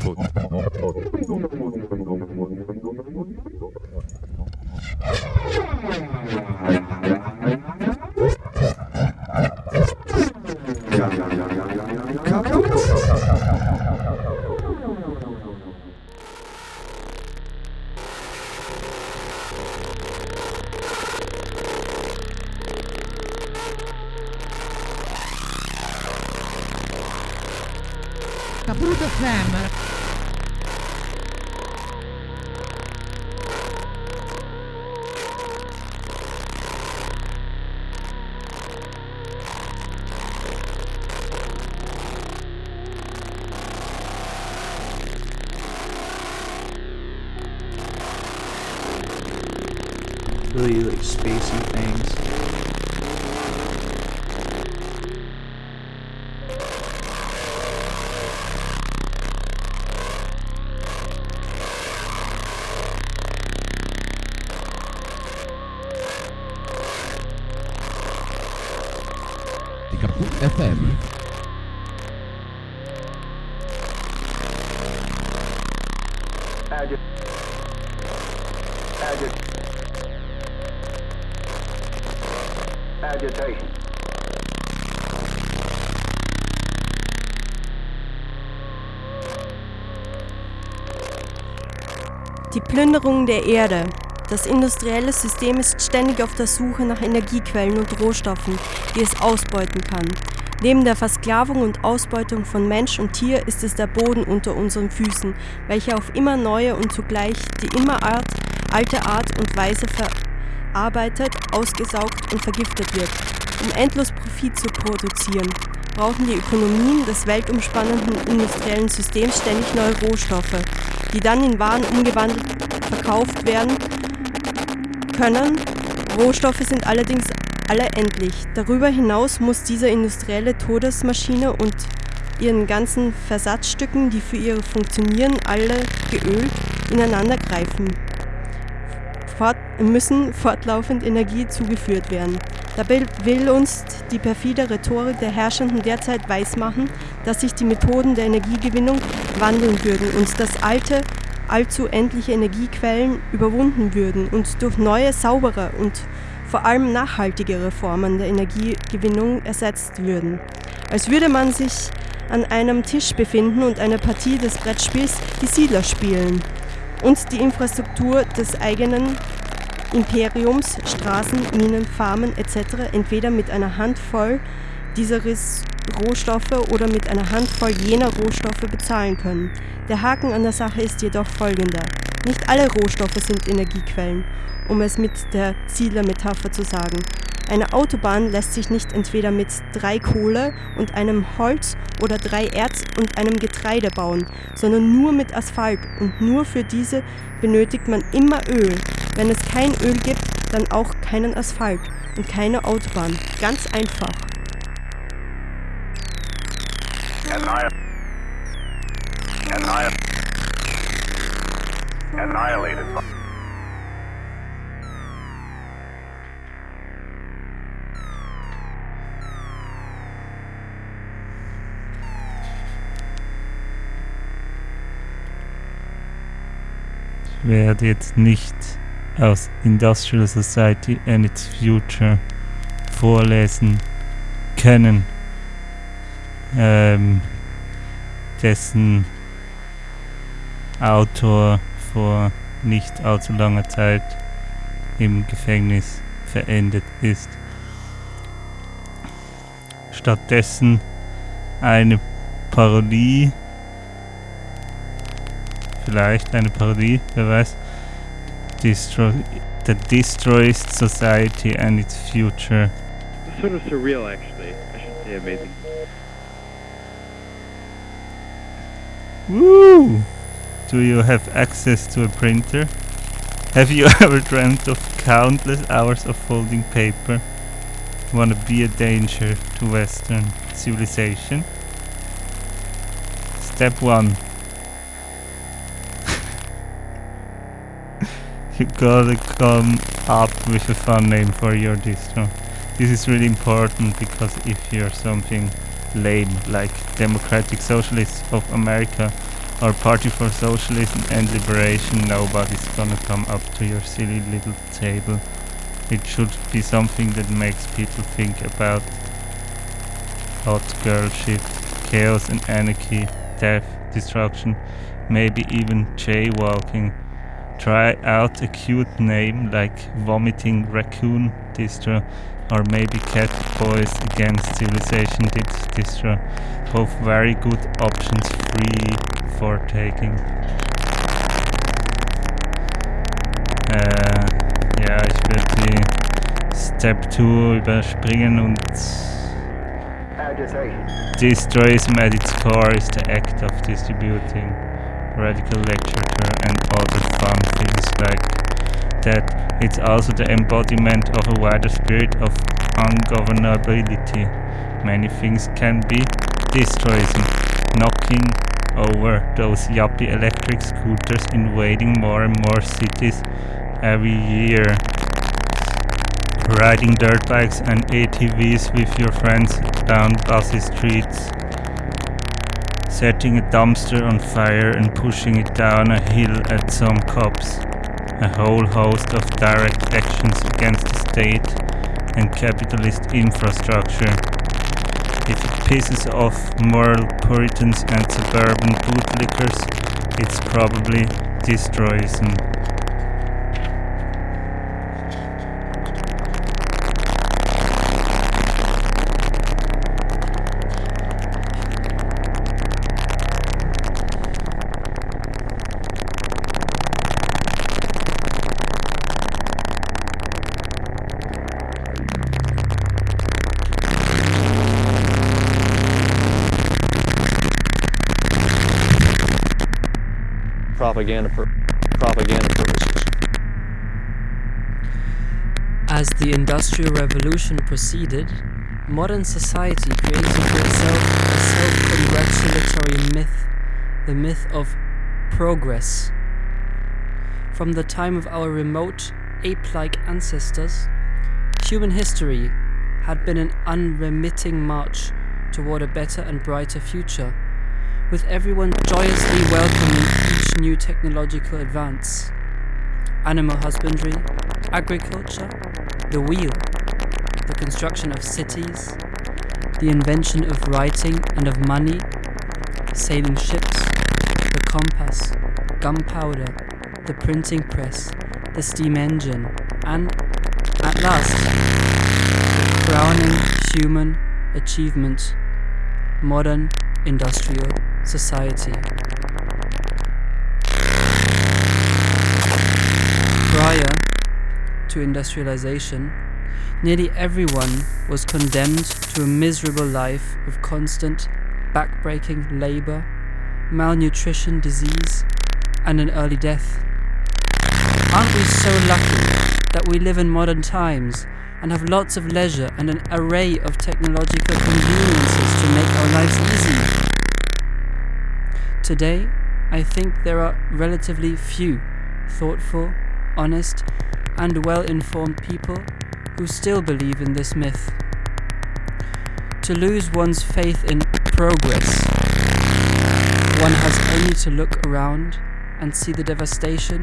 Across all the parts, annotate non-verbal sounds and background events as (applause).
tot. tot. Die Plünderung der Erde. Das industrielle System ist ständig auf der Suche nach Energiequellen und Rohstoffen, die es ausbeuten kann. Neben der Versklavung und Ausbeutung von Mensch und Tier ist es der Boden unter unseren Füßen, welcher auf immer neue und zugleich die immer Art, alte Art und Weise verarbeitet, ausgesaugt und vergiftet wird. Um endlos Profit zu produzieren, brauchen die Ökonomien des weltumspannenden industriellen Systems ständig neue Rohstoffe, die dann in Waren umgewandelt verkauft werden können. Rohstoffe sind allerdings alle endlich. Darüber hinaus muss diese industrielle Todesmaschine und ihren ganzen Versatzstücken, die für ihr Funktionieren alle geölt ineinander greifen, fort, müssen fortlaufend Energie zugeführt werden. Dabei will uns die perfide Rhetorik der Herrschenden derzeit weismachen, dass sich die Methoden der Energiegewinnung wandeln würden und dass alte, allzu endliche Energiequellen überwunden würden und durch neue, saubere und vor allem nachhaltigere Formen der Energiegewinnung ersetzt würden. Als würde man sich an einem Tisch befinden und eine Partie des Brettspiels die Siedler spielen und die Infrastruktur des eigenen Imperiums, Straßen, Minen, Farmen etc. entweder mit einer Handvoll dieser Rohstoffe oder mit einer Handvoll jener Rohstoffe bezahlen können. Der Haken an der Sache ist jedoch folgender. Nicht alle Rohstoffe sind Energiequellen, um es mit der Siedlermetapher zu sagen. Eine Autobahn lässt sich nicht entweder mit drei Kohle und einem Holz oder drei Erz und einem Getreide bauen, sondern nur mit Asphalt und nur für diese benötigt man immer Öl. Wenn es kein Öl gibt, dann auch keinen Asphalt und keine Autobahn. Ganz einfach. Annihil- Annihil- Annihilated. Werde jetzt nicht aus Industrial Society and its Future vorlesen können, ähm, dessen Autor vor nicht allzu langer Zeit im Gefängnis verendet ist. Stattdessen eine Parodie, vielleicht eine Parodie, wer weiß, Destro that destroys society and its future. It's sort of surreal, actually. I shouldn't say amazing. Woo! Do you have access to a printer? Have you (laughs) ever dreamt of countless hours of folding paper? Wanna be a danger to Western civilization? Step 1 gotta come up with a fun name for your distro. This is really important because if you're something lame like Democratic Socialists of America or Party for Socialism and Liberation, nobody's gonna come up to your silly little table. It should be something that makes people think about hot girl shit, chaos and anarchy, death, destruction, maybe even jaywalking. Try out a cute name like Vomiting Raccoon Distro or maybe Cat Boys Against Civilization Distro. Both very good options free for taking. Äh, ja, ich werde die Step 2 überspringen und. Destroyism at its core is the act of distributing radical fun things like that. It's also the embodiment of a wider spirit of ungovernability. Many things can be destroyism, knocking over those yuppie electric scooters invading more and more cities every year. Riding dirt bikes and ATVs with your friends down busy streets. Setting a dumpster on fire and pushing it down a hill at some cops. A whole host of direct actions against the state and capitalist infrastructure. If it pisses off moral puritans and suburban bootlickers, it's probably destroyism. Propaganda for propaganda purposes. As the Industrial Revolution proceeded, modern society created for itself a self congratulatory myth, the myth of progress. From the time of our remote, ape like ancestors, human history had been an unremitting march toward a better and brighter future, with everyone joyously welcoming each new technological advance. Animal husbandry, agriculture, the wheel, the construction of cities, the invention of writing and of money, sailing ships, the compass, gunpowder, the printing press, the steam engine, and, at last, the crowning human achievement, modern industrial society. Prior to industrialization, nearly everyone was condemned to a miserable life of constant, backbreaking labor, malnutrition, disease, and an early death. Aren't we so lucky that we live in modern times and have lots of leisure and an array of technological conveniences to make our lives easy? Today, I think there are relatively few thoughtful, honest, and well informed people who still believe in this myth. To lose one's faith in progress, one has only to look around and see the devastation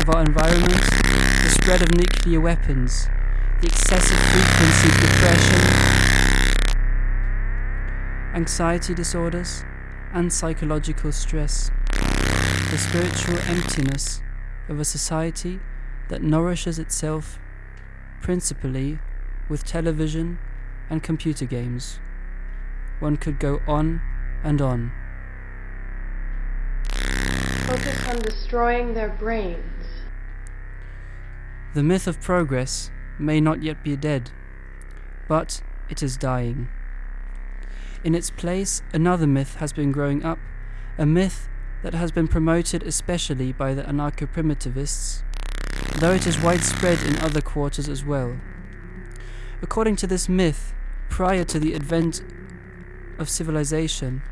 of our environment, the spread of nuclear weapons, the excessive frequency of depression, anxiety disorders, and psychological stress, the spiritual emptiness of a society that nourishes itself principally with television and computer games. One could go on and on. Focus on destroying their brains. The myth of progress may not yet be dead, but it is dying. In its place, another myth has been growing up, a myth that has been promoted especially by the anarcho primitivists, though it is widespread in other quarters as well. According to this myth, prior to the advent of civilization,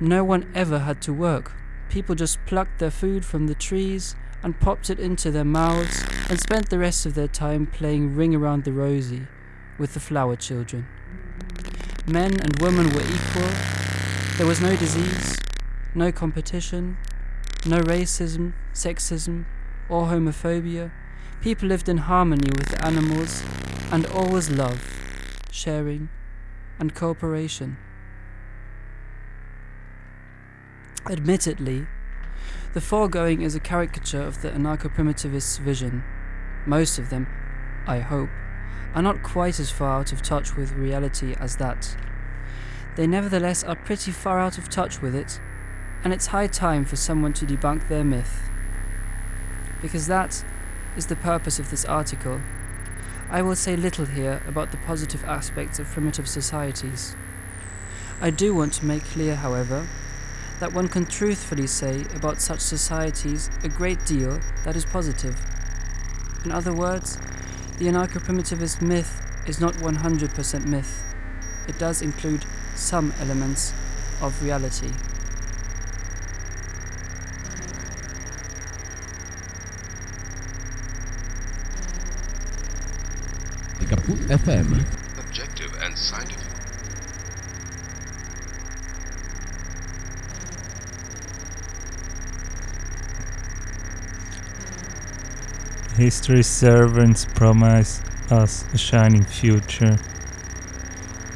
no one ever had to work. People just plucked their food from the trees and popped it into their mouths and spent the rest of their time playing Ring Around the Rosie with the flower children. Men and women were equal. There was no disease, no competition, no racism, sexism, or homophobia. People lived in harmony with the animals and always love, sharing, and cooperation. Admittedly, the foregoing is a caricature of the anarcho primitivists' vision. Most of them, I hope, are not quite as far out of touch with reality as that. They nevertheless are pretty far out of touch with it, and it's high time for someone to debunk their myth. Because that is the purpose of this article. I will say little here about the positive aspects of primitive societies. I do want to make clear, however, that one can truthfully say about such societies a great deal that is positive. In other words, the anarcho primitivist myth is not 100% myth, it does include some elements of reality. Kaput FM. History's servants promise us a shining future,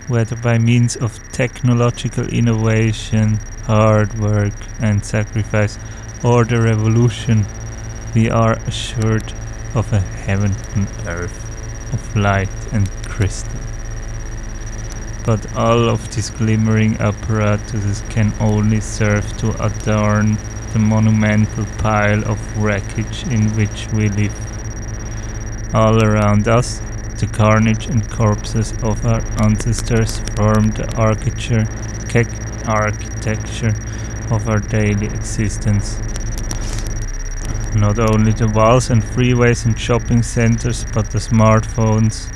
whether by means of technological innovation, hard work, and sacrifice, or the revolution, we are assured of a heaven on earth of light and crystal. But all of these glimmering apparatuses can only serve to adorn the monumental pile of wreckage in which we live. All around us, the carnage and corpses of our ancestors form the architecture, architecture of our daily existence. Not only the walls and freeways and shopping centers, but the smartphones,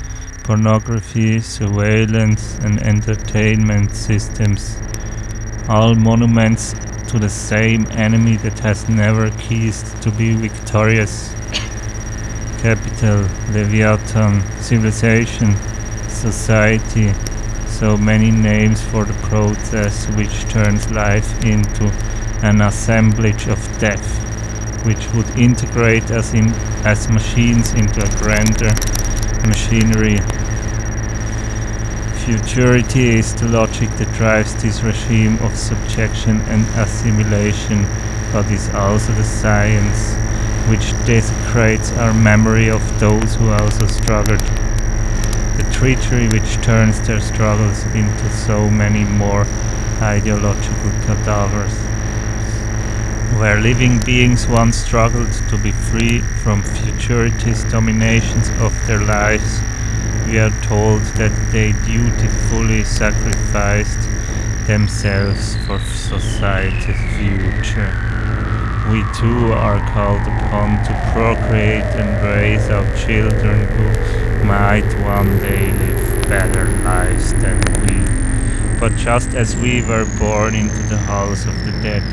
pornography, surveillance, and entertainment systems. All monuments to the same enemy that has never ceased to be victorious. Capital, Leviathan, civilization, society, so many names for the process which turns life into an assemblage of death which would integrate us in as machines into a grander machinery. Futurity is the logic that drives this regime of subjection and assimilation, but is also the science which desecrates our memory of those who also struggled. The treachery which turns their struggles into so many more ideological cadavers where living beings once struggled to be free from futurity's dominations of their lives, we are told that they dutifully sacrificed themselves for society's future. We too are called upon to procreate and raise our children who might one day live better lives than we. But just as we were born into the house of the dead,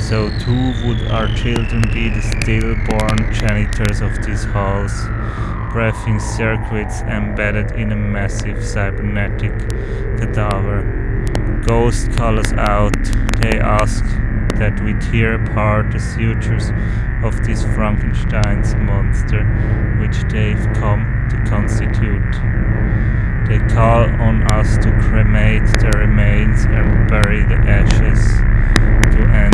so too would our children be the stillborn janitors of these halls, breathing circuits embedded in a massive cybernetic cadaver. Ghost calls out, they ask that we tear apart the sutures of this Frankenstein's monster which they've come to constitute. They call on us to cremate the remains and bury the ashes to end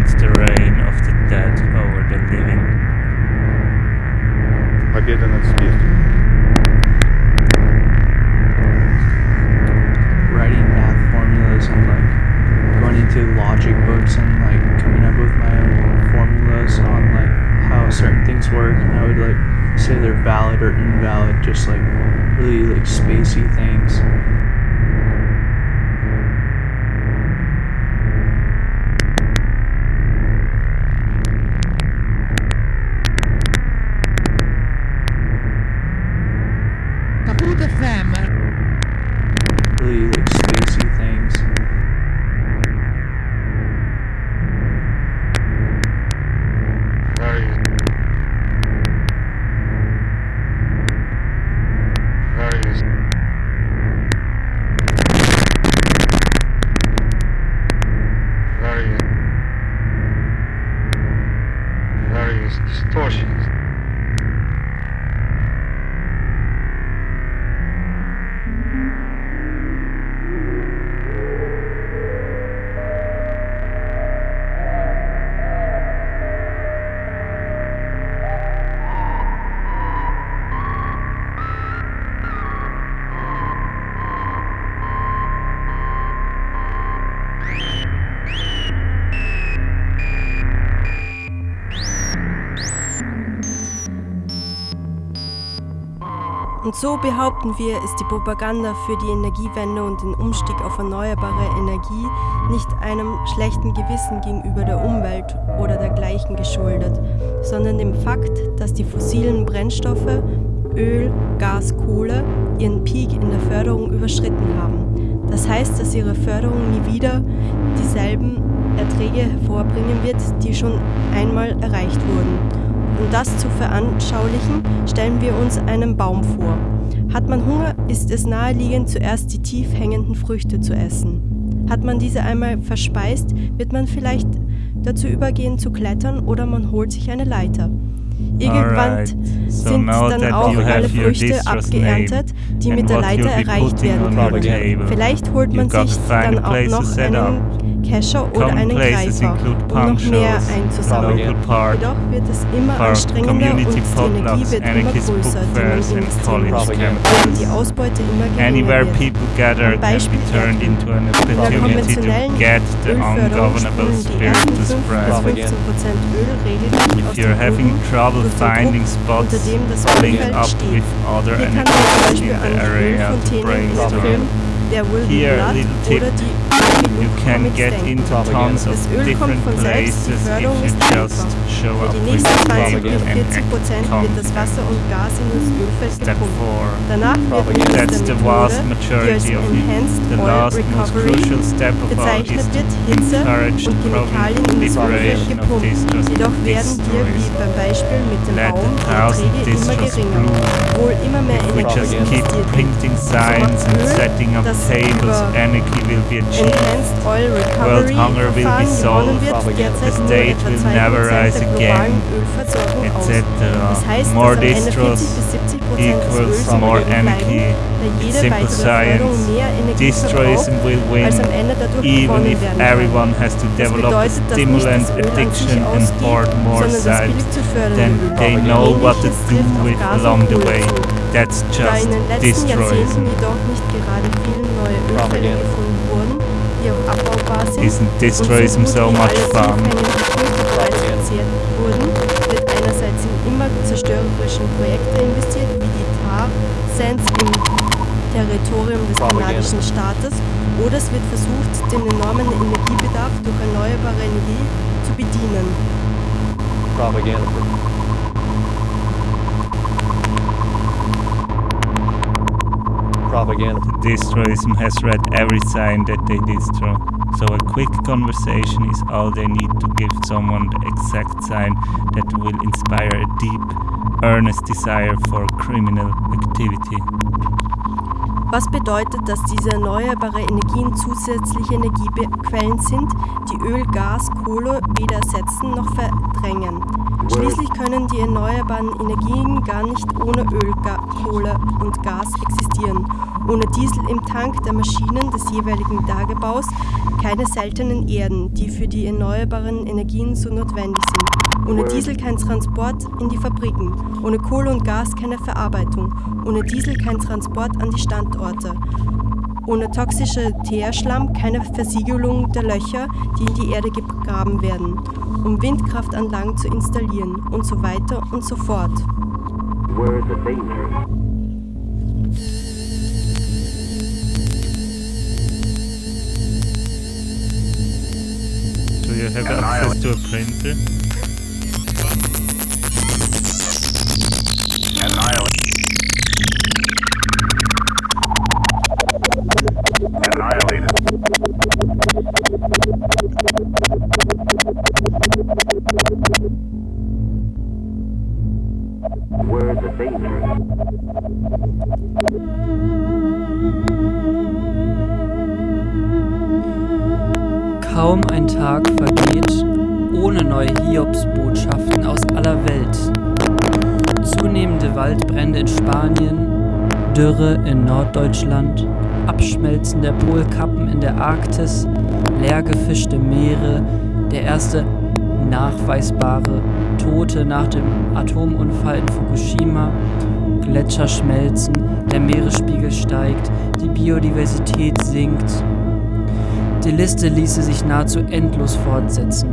so behaupten wir, ist die Propaganda für die Energiewende und den Umstieg auf erneuerbare Energie nicht einem schlechten Gewissen gegenüber der Umwelt oder dergleichen geschuldet, sondern dem Fakt, dass die fossilen Brennstoffe Öl, Gas, Kohle ihren Peak in der Förderung überschritten haben. Das heißt, dass ihre Förderung nie wieder dieselben Erträge hervorbringen wird, die schon einmal erreicht wurden. Um das zu veranschaulichen, stellen wir uns einen Baum vor. Hat man Hunger, ist es naheliegend, zuerst die tief hängenden Früchte zu essen. Hat man diese einmal verspeist, wird man vielleicht dazu übergehen zu klettern oder man holt sich eine Leiter. Irgendwann Alright. So sind dann auch alle Früchte abgeerntet, die mit der Leiter erreicht werden können. Vielleicht holt man sich dann auch noch einen Kescher oder einen Kreisler, um noch mehr einzusammeln. Jedoch wird es immer anstrengender und die Energie wird immer größer, die man investieren muss, während die Ausbeute immer geringer wird. Ein Beispiel in der konventionellen Ölförderung spielen die ersten 15% finding spots, unter dem das Umfeld steht. Hier kann man zum there will Here, be little tip. You can get into tons of different places if you just Show up with the 40 Prozent wird das Wasser und Gas in das Ölfeld gepumpt. Danach wird mittels der Methode, die als Enhanced Oil Recovery bezeichnet wird, Hitze und Chemikalien in das Ölfeld gepumpt. Jedoch werden wir, wie beim Beispiel mit dem Baum, Erträge immer geringer, obwohl immer mehr Energie investiert wird. So macht Öl, will über Enhanced Oil Recovery Verfahren gewonnen again. More distros equals more anarchy. Simple science. Destroyism will win, even if everyone has to develop a stimulant addiction and hoard more sides, Then they know what to do with along the way. That's just destroyism. Propaganda. Isn't destroyism so much fun? Zerstörerischen Projekte investiert, wie die Tar Sands im Territorium des kanadischen Staates, oder es wird versucht, den enormen Energiebedarf durch erneuerbare Energie zu bedienen. Propaganda. Propaganda. Destroyism has read every sign that they destroy. So a quick conversation is all they need to give someone the exact sign that will inspire a deep, earnest desire for criminal activity. Was bedeutet, dass diese erneuerbare Energien zusätzliche Energiequellen sind, die Öl, Gas, Kohle weder ersetzen noch verdrängen. Schließlich können die erneuerbaren Energien gar nicht ohne Öl, Ga Kohle und Gas existieren. Ohne Diesel im Tank der Maschinen des jeweiligen Tagebaus keine seltenen Erden, die für die erneuerbaren Energien so notwendig sind. Ohne Diesel kein Transport in die Fabriken. Ohne Kohle und Gas keine Verarbeitung. Ohne Diesel kein Transport an die Standorte. Ohne toxische Teerschlamm keine Versiegelung der Löcher, die in die Erde gegraben werden, um Windkraftanlagen zu installieren und so weiter und so fort. Where's the danger? Do you have access to a printer? In Norddeutschland, Abschmelzen der Polkappen in der Arktis, leer gefischte Meere, der erste nachweisbare Tote nach dem Atomunfall in Fukushima, Gletscher schmelzen, der Meeresspiegel steigt, die Biodiversität sinkt. Die Liste ließe sich nahezu endlos fortsetzen.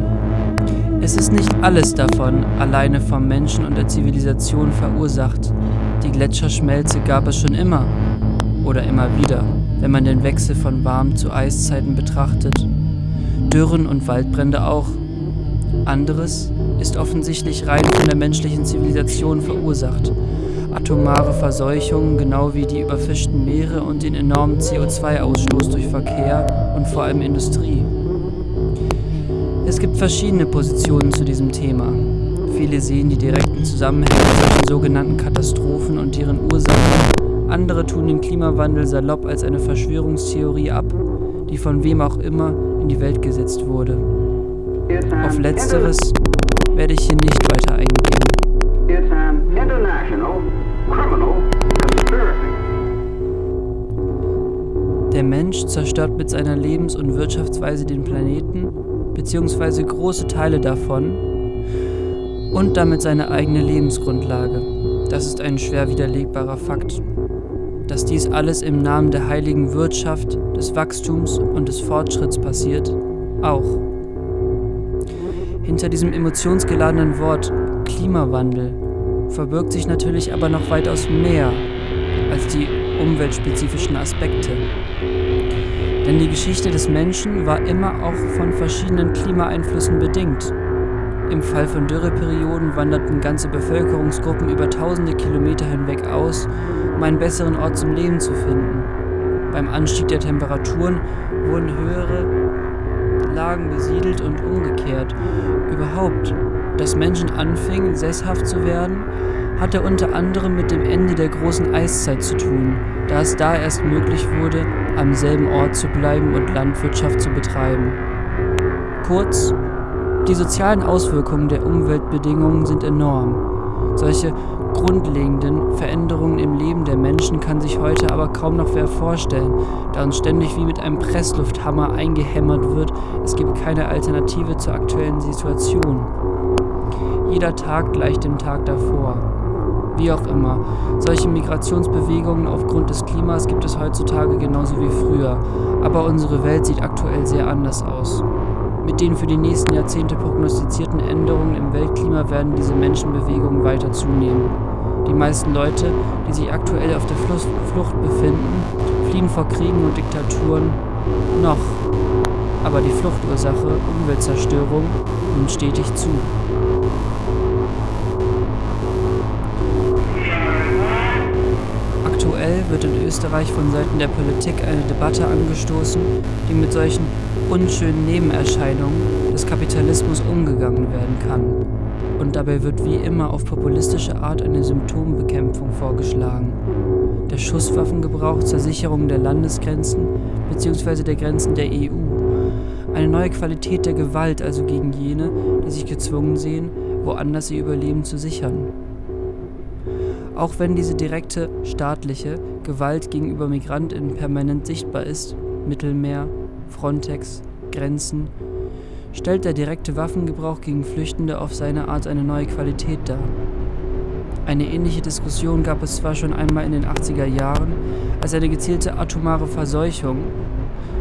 Es ist nicht alles davon alleine vom Menschen und der Zivilisation verursacht. Die Gletscherschmelze gab es schon immer oder immer wieder, wenn man den Wechsel von Warm- zu Eiszeiten betrachtet. Dürren und Waldbrände auch. Anderes ist offensichtlich rein von der menschlichen Zivilisation verursacht. Atomare Verseuchungen, genau wie die überfischten Meere und den enormen CO2-Ausstoß durch Verkehr und vor allem Industrie. Es gibt verschiedene Positionen zu diesem Thema. Viele sehen die direkten Zusammenhänge zwischen sogenannten Katastrophen und deren Ursachen. Andere tun den Klimawandel salopp als eine Verschwörungstheorie ab, die von wem auch immer in die Welt gesetzt wurde. Auf letzteres werde ich hier nicht weiter eingehen. Der Mensch zerstört mit seiner Lebens- und Wirtschaftsweise den Planeten bzw. große Teile davon und damit seine eigene Lebensgrundlage. Das ist ein schwer widerlegbarer Fakt. Dass dies alles im Namen der heiligen Wirtschaft, des Wachstums und des Fortschritts passiert, auch. Hinter diesem emotionsgeladenen Wort Klimawandel verbirgt sich natürlich aber noch weitaus mehr als die umweltspezifischen Aspekte. Denn die Geschichte des Menschen war immer auch von verschiedenen Klimaeinflüssen bedingt. Im Fall von Dürreperioden wanderten ganze Bevölkerungsgruppen über tausende Kilometer hinweg aus, um einen besseren Ort zum Leben zu finden. Beim Anstieg der Temperaturen wurden höhere Lagen besiedelt und umgekehrt. Überhaupt, dass Menschen anfingen, sesshaft zu werden, hatte unter anderem mit dem Ende der großen Eiszeit zu tun, da es da erst möglich wurde, am selben Ort zu bleiben und Landwirtschaft zu betreiben. Kurz, die sozialen Auswirkungen der Umweltbedingungen sind enorm. Solche grundlegenden Veränderungen im Leben der Menschen kann sich heute aber kaum noch wer vorstellen, da uns ständig wie mit einem Presslufthammer eingehämmert wird, es gibt keine Alternative zur aktuellen Situation. Jeder Tag gleicht dem Tag davor. Wie auch immer, solche Migrationsbewegungen aufgrund des Klimas gibt es heutzutage genauso wie früher, aber unsere Welt sieht aktuell sehr anders aus. Mit den für die nächsten Jahrzehnte prognostizierten Änderungen im Weltklima werden diese Menschenbewegungen weiter zunehmen. Die meisten Leute, die sich aktuell auf der Flucht befinden, fliehen vor Kriegen und Diktaturen noch. Aber die Fluchtursache, Umweltzerstörung, nimmt stetig zu. Aktuell wird in Österreich von Seiten der Politik eine Debatte angestoßen, die mit solchen unschönen Nebenerscheinungen des Kapitalismus umgegangen werden kann. Und dabei wird wie immer auf populistische Art eine Symptombekämpfung vorgeschlagen. Der Schusswaffengebrauch zur Sicherung der Landesgrenzen bzw. der Grenzen der EU. Eine neue Qualität der Gewalt also gegen jene, die sich gezwungen sehen, woanders ihr Überleben zu sichern. Auch wenn diese direkte staatliche Gewalt gegenüber Migrantinnen permanent sichtbar ist, Mittelmeer, Frontex, Grenzen, stellt der direkte Waffengebrauch gegen Flüchtende auf seine Art eine neue Qualität dar. Eine ähnliche Diskussion gab es zwar schon einmal in den 80er Jahren, als eine gezielte atomare Verseuchung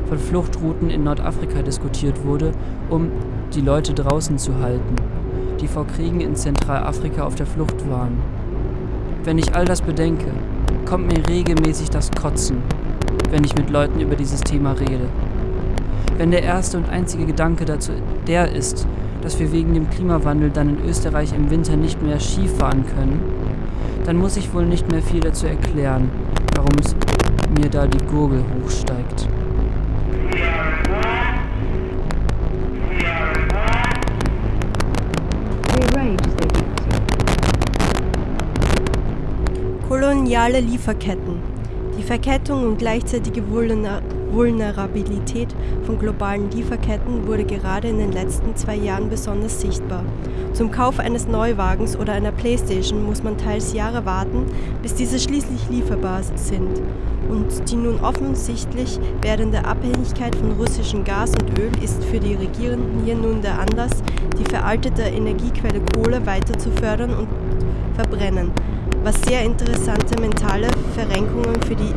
von Fluchtrouten in Nordafrika diskutiert wurde, um die Leute draußen zu halten, die vor Kriegen in Zentralafrika auf der Flucht waren. Wenn ich all das bedenke, kommt mir regelmäßig das Kotzen, wenn ich mit Leuten über dieses Thema rede. Wenn der erste und einzige Gedanke dazu der ist, dass wir wegen dem Klimawandel dann in Österreich im Winter nicht mehr Ski fahren können, dann muss ich wohl nicht mehr viel dazu erklären, warum es mir da die Gurgel hochsteigt. Koloniale Lieferketten. Die Verkettung und gleichzeitige Vulnerabilität von globalen Lieferketten wurde gerade in den letzten zwei Jahren besonders sichtbar. Zum Kauf eines Neuwagens oder einer Playstation muss man teils Jahre warten, bis diese schließlich lieferbar sind. Und die nun offensichtlich werdende Abhängigkeit von russischem Gas und Öl ist für die Regierenden hier nun der Anlass, die veraltete Energiequelle Kohle weiter zu fördern und verbrennen, was sehr interessante mentale Verrenkungen für, die,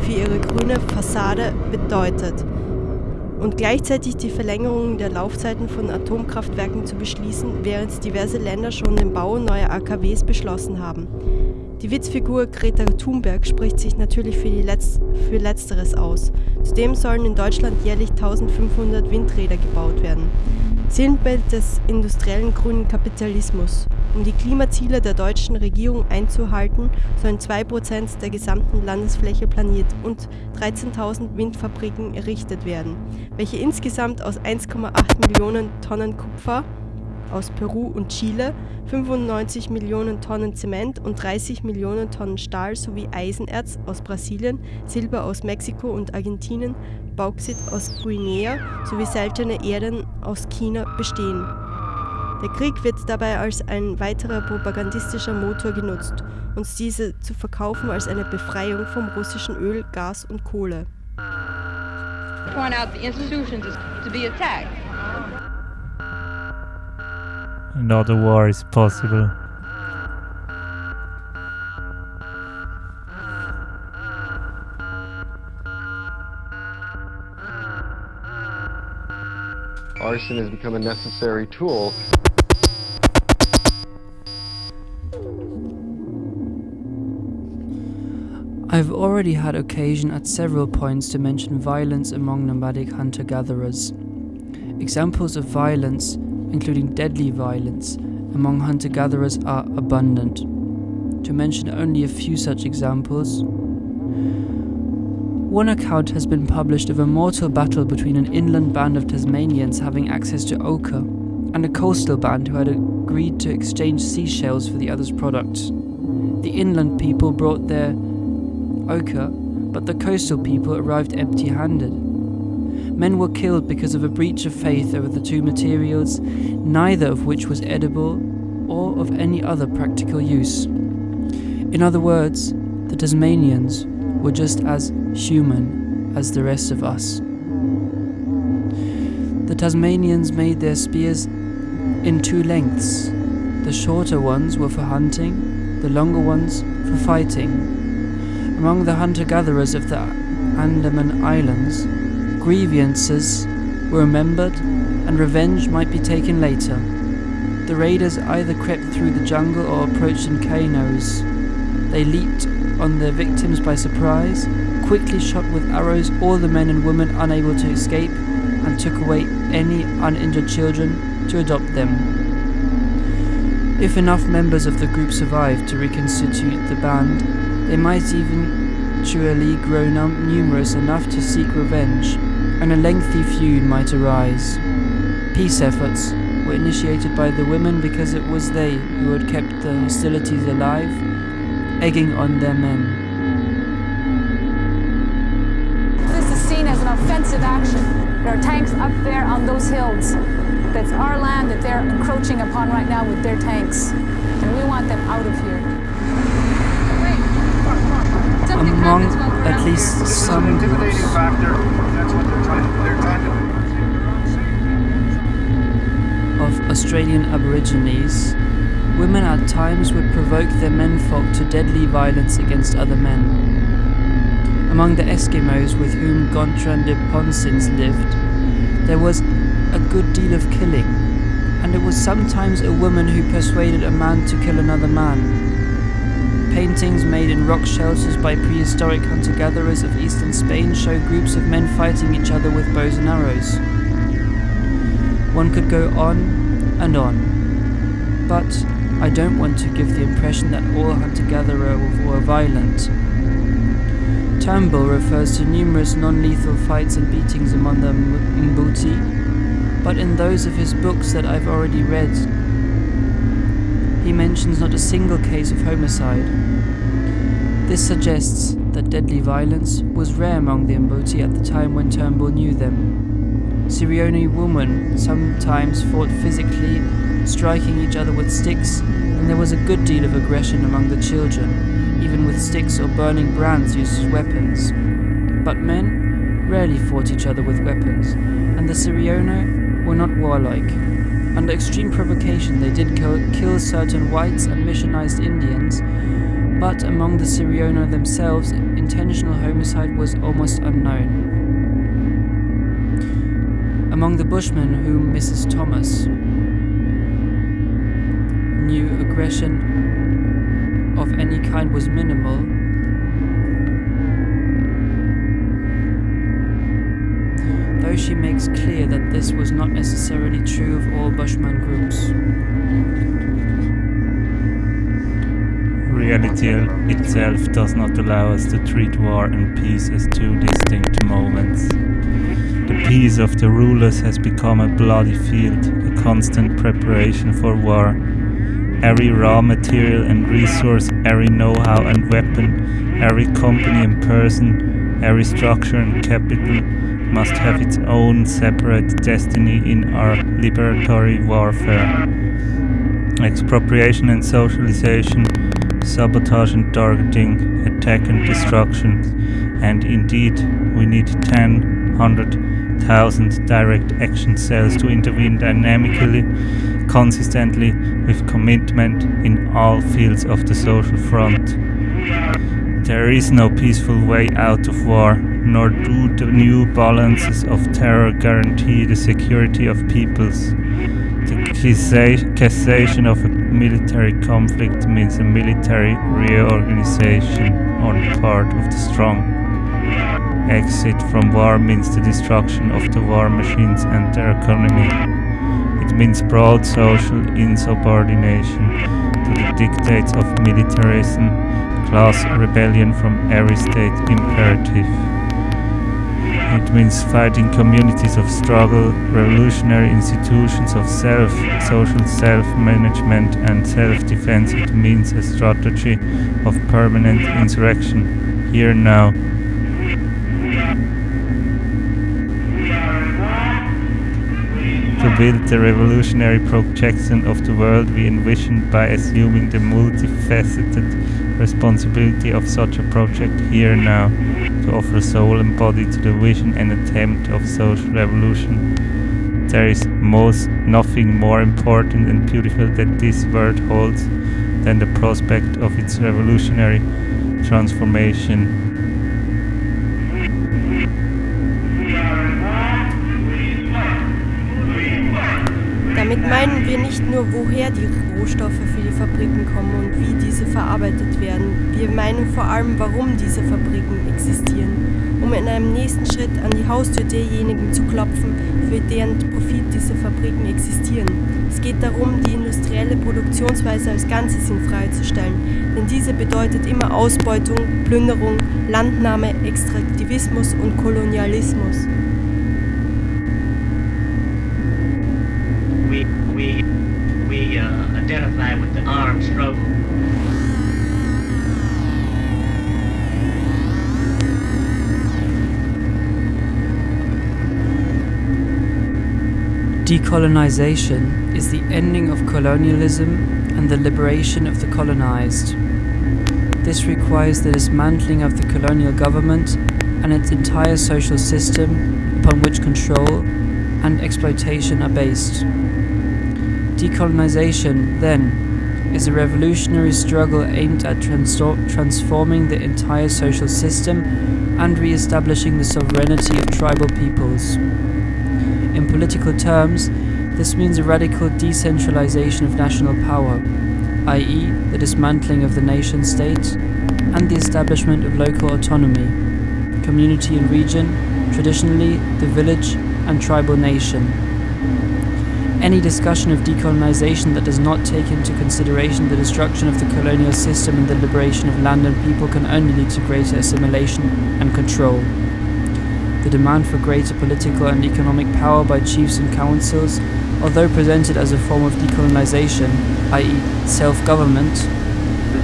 für ihre grüne Fassade bedeutet. Und gleichzeitig die Verlängerung der Laufzeiten von Atomkraftwerken zu beschließen, während diverse Länder schon den Bau neuer AKWs beschlossen haben. Die Witzfigur Greta Thunberg spricht sich natürlich für, Letz für Letzteres aus. Zudem sollen in Deutschland jährlich 1500 Windräder gebaut werden. Sinnbild des industriellen grünen Kapitalismus. Um die Klimaziele der deutschen Regierung einzuhalten, sollen 2% der gesamten Landesfläche planiert und 13.000 Windfabriken errichtet werden, welche insgesamt aus 1,8 Millionen Tonnen Kupfer aus Peru und Chile, 95 Millionen Tonnen Zement und 30 Millionen Tonnen Stahl sowie Eisenerz aus Brasilien, Silber aus Mexiko und Argentinien, Bauxit aus Guinea sowie seltene Erden aus China bestehen. Der Krieg wird dabei als ein weiterer propagandistischer Motor genutzt, uns diese zu verkaufen als eine Befreiung vom russischen Öl, Gas und Kohle. Point out the institutions to be attacked. Another war is possible. Arson has become a necessary tool. I've already had occasion at several points to mention violence among nomadic hunter gatherers. Examples of violence, including deadly violence, among hunter gatherers are abundant. To mention only a few such examples, one account has been published of a mortal battle between an inland band of Tasmanians having access to ochre and a coastal band who had agreed to exchange seashells for the other's products. The inland people brought their ochre, but the coastal people arrived empty handed. Men were killed because of a breach of faith over the two materials, neither of which was edible or of any other practical use. In other words, the Tasmanians were just as human as the rest of us. The Tasmanians made their spears in two lengths. The shorter ones were for hunting, the longer ones for fighting. Among the hunter gatherers of the Andaman Islands, grievances were remembered and revenge might be taken later. The raiders either crept through the jungle or approached in canoes. They leaped on their victims by surprise, quickly shot with arrows all the men and women unable to escape, and took away any uninjured children to adopt them. If enough members of the group survived to reconstitute the band, they might even eventually grow num- numerous enough to seek revenge, and a lengthy feud might arise. Peace efforts were initiated by the women because it was they who had kept the hostilities alive, egging on their men. This is seen as an offensive action. There are tanks up there on those hills. That's our land that they're encroaching upon right now with their tanks. And we want them out of here. Among at least some groups, of Australian Aborigines, women at times would provoke their menfolk to deadly violence against other men. Among the Eskimos with whom Gontran de Ponsins lived, there was a good deal of killing, and it was sometimes a woman who persuaded a man to kill another man. Paintings made in rock shelters by prehistoric hunter gatherers of eastern Spain show groups of men fighting each other with bows and arrows. One could go on and on, but I don't want to give the impression that all hunter gatherers were violent. Turnbull refers to numerous non lethal fights and beatings among the Mbuti, but in those of his books that I've already read, he mentions not a single case of homicide. This suggests that deadly violence was rare among the Mboti at the time when Turnbull knew them. Sirione women sometimes fought physically, striking each other with sticks, and there was a good deal of aggression among the children, even with sticks or burning brands used as weapons. But men rarely fought each other with weapons, and the Sirione were not warlike. Under extreme provocation, they did kill certain whites and missionized Indians, but among the Siriona themselves, intentional homicide was almost unknown. Among the Bushmen whom Mrs. Thomas knew, aggression of any kind was minimal. She makes clear that this was not necessarily true of all Bushman groups. reality itself does not allow us to treat war and peace as two distinct moments. The peace of the rulers has become a bloody field, a constant preparation for war. Every raw material and resource, every know how and weapon, every company and person, every structure and capital must have its own separate destiny in our liberatory warfare. Expropriation and socialization sabotage and targeting, attack and destruction, and indeed we need 10, 100,000 direct action cells to intervene dynamically, consistently, with commitment in all fields of the social front. There is no peaceful way out of war, nor do the new balances of terror guarantee the security of peoples. The cessation of a military conflict means a military reorganization on the part of the strong. Exit from war means the destruction of the war machines and their economy. It means broad social insubordination to the dictates of militarism, class rebellion from every state imperative. It means fighting communities of struggle, revolutionary institutions of self, social self management, and self defense. It means a strategy of permanent insurrection, here now. To build the revolutionary projection of the world we envision by assuming the multifaceted responsibility of such a project here now to offer soul and body to the vision and attempt of social revolution. There is most nothing more important and beautiful that this world holds than the prospect of its revolutionary transformation. Damit meinen wir nicht nur, woher die Rohstoffe für die Fabriken kommen und wie diese verarbeitet werden. Wir meinen vor allem, warum diese Fabriken existieren, um in einem nächsten Schritt an die Haustür derjenigen zu klopfen, für deren Profit diese Fabriken existieren. Es geht darum, die industrielle Produktionsweise als Ganzes in Frage zu stellen, denn diese bedeutet immer Ausbeutung, Plünderung, Landnahme, Extraktivismus und Kolonialismus. Decolonization is the ending of colonialism and the liberation of the colonized. This requires the dismantling of the colonial government and its entire social system upon which control and exploitation are based. Decolonization, then, is a revolutionary struggle aimed at transforming the entire social system and re establishing the sovereignty of tribal peoples. Political terms, this means a radical decentralization of national power, i.e., the dismantling of the nation state and the establishment of local autonomy, community and region, traditionally the village and tribal nation. Any discussion of decolonization that does not take into consideration the destruction of the colonial system and the liberation of land and people can only lead to greater assimilation and control. The demand for greater political and economic power by chiefs and councils, although presented as a form of decolonization, i.e., self government,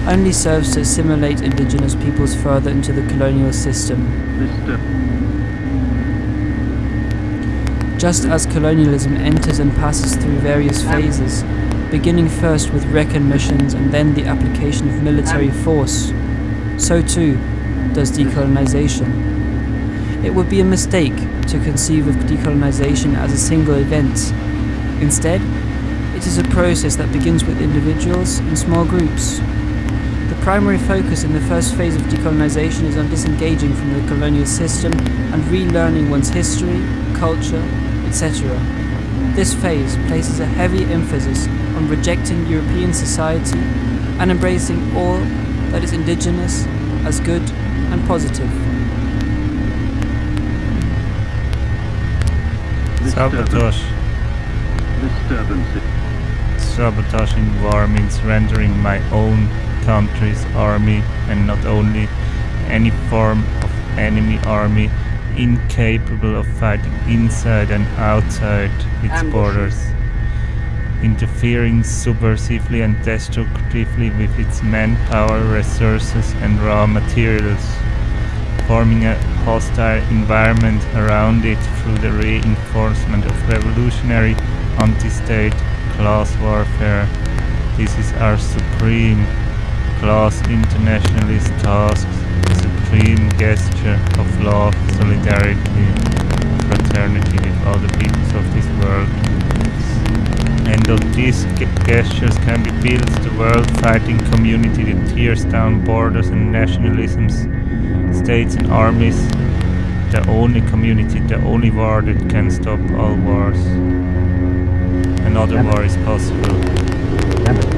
only serves to assimilate indigenous peoples further into the colonial system. Just as colonialism enters and passes through various phases, beginning first with recon missions and then the application of military force, so too does decolonization. It would be a mistake to conceive of decolonization as a single event. Instead, it is a process that begins with individuals and small groups. The primary focus in the first phase of decolonization is on disengaging from the colonial system and relearning one's history, culture, etc. This phase places a heavy emphasis on rejecting European society and embracing all that is indigenous as good and positive. Sabotage. Sabotage in war means rendering my own country's army and not only any form of enemy army incapable of fighting inside and outside its borders, interfering subversively and destructively with its manpower, resources, and raw materials, forming a hostile environment around it through the reinforcement of revolutionary anti-state class warfare. This is our supreme class internationalist task, supreme gesture of love, solidarity, fraternity with all the peoples of this world. And on these ge- gestures can be built the world fighting community that tears down borders and nationalisms, states and armies, the only community, the only war that can stop all wars. Another war is possible.